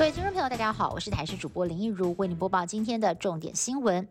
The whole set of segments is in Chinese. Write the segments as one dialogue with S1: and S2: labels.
S1: 各位听众朋友，大家好，我是台视主播林一如，为您播报今天的重点新闻。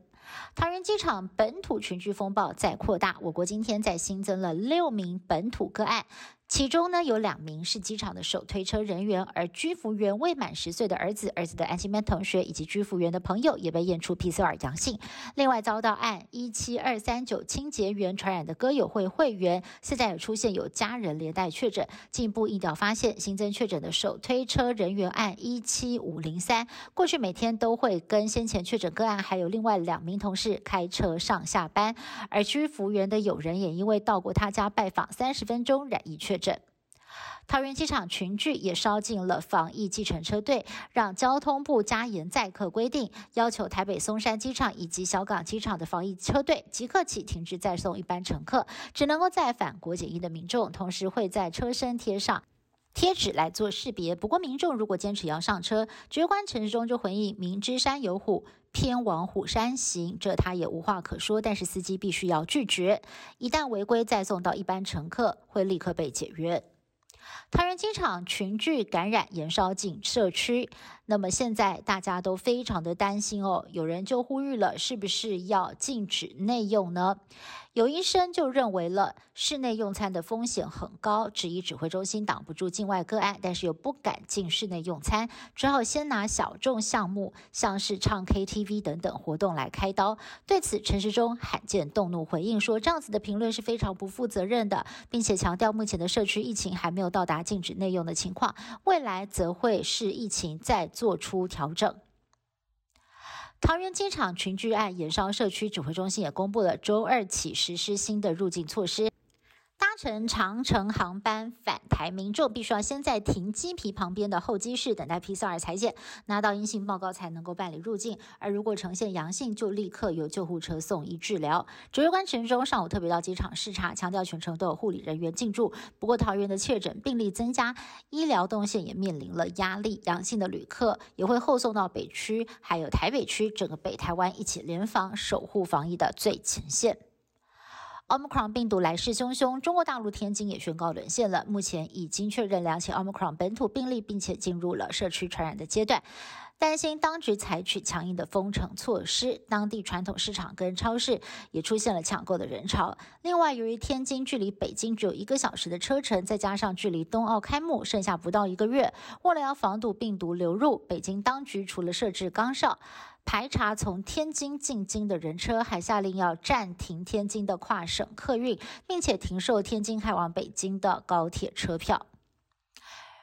S1: 桃园机场本土群聚风暴在扩大，我国今天再新增了六名本土个案。其中呢，有两名是机场的手推车人员，而居服员未满十岁的儿子、儿子的安心班同学以及居服员的朋友也被验出 PCR 阳性。另外，遭到案一七二三九清洁员传染的歌友会会员，现在也出现有家人连带确诊。进一步疫调发现，新增确诊的手推车人员案一七五零三，过去每天都会跟先前确诊个案还有另外两名同事开车上下班，而居服员的友人也因为到过他家拜访三十分钟染疫确。诊。桃园机场群聚也烧进了防疫计程车队，让交通部加严载客规定，要求台北松山机场以及小港机场的防疫车队即刻起停止载送一般乘客，只能够再返国检疫的民众，同时会在车身贴上贴纸来做识别。不过，民众如果坚持要上车，局官陈时中就回应：明知山有虎，偏往虎山行，这他也无话可说。但是司机必须要拒绝，一旦违规再送到一般乘客，会立刻被解约。桃园机场群聚感染延烧进社区，那么现在大家都非常的担心哦。有人就呼吁了，是不是要禁止内用呢？有医生就认为了室内用餐的风险很高，质疑指挥中心挡不住境外个案，但是又不敢进室内用餐，只好先拿小众项目，像是唱 KTV 等等活动来开刀。对此，陈时中罕见动怒回应说，这样子的评论是非常不负责任的，并且强调目前的社区疫情还没有到达禁止内用的情况，未来则会视疫情再做出调整。桃园机场群聚案延烧，社区指挥中心也公布了周二起实施新的入境措施。乘长城航班返台民众，必须要先在停机坪旁边的候机室等待 PCR 裁剪，拿到阴性报告才能够办理入境。而如果呈现阳性，就立刻由救护车送医治疗。指挥官陈忠上午特别到机场视察，强调全程都有护理人员进驻。不过桃园的确诊病例增加，医疗动线也面临了压力，阳性的旅客也会后送到北区，还有台北区，整个北台湾一起联防守护防疫的最前线。Omicron 病毒来势汹汹，中国大陆天津也宣告沦陷了。目前已经确认两起 Omicron 本土病例，并且进入了社区传染的阶段。担心当局采取强硬的封城措施，当地传统市场跟超市也出现了抢购的人潮。另外，由于天津距离北京只有一个小时的车程，再加上距离冬奥开幕剩下不到一个月，为了要防堵病毒流入，北京当局除了设置岗哨。排查从天津进京的人车，还下令要暂停天津的跨省客运，并且停售天津开往北京的高铁车票。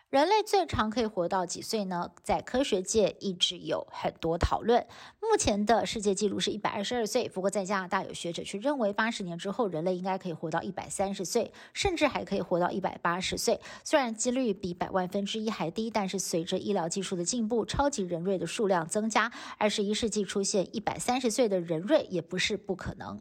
S1: 人类最长可以活到几岁呢？在科学界一直有很多讨论。目前的世界纪录是一百二十二岁，不过在加拿大有学者却认为，八十年之后人类应该可以活到一百三十岁，甚至还可以活到一百八十岁。虽然几率比百万分之一还低，但是随着医疗技术的进步，超级人瑞的数量增加，二十一世纪出现一百三十岁的人瑞也不是不可能。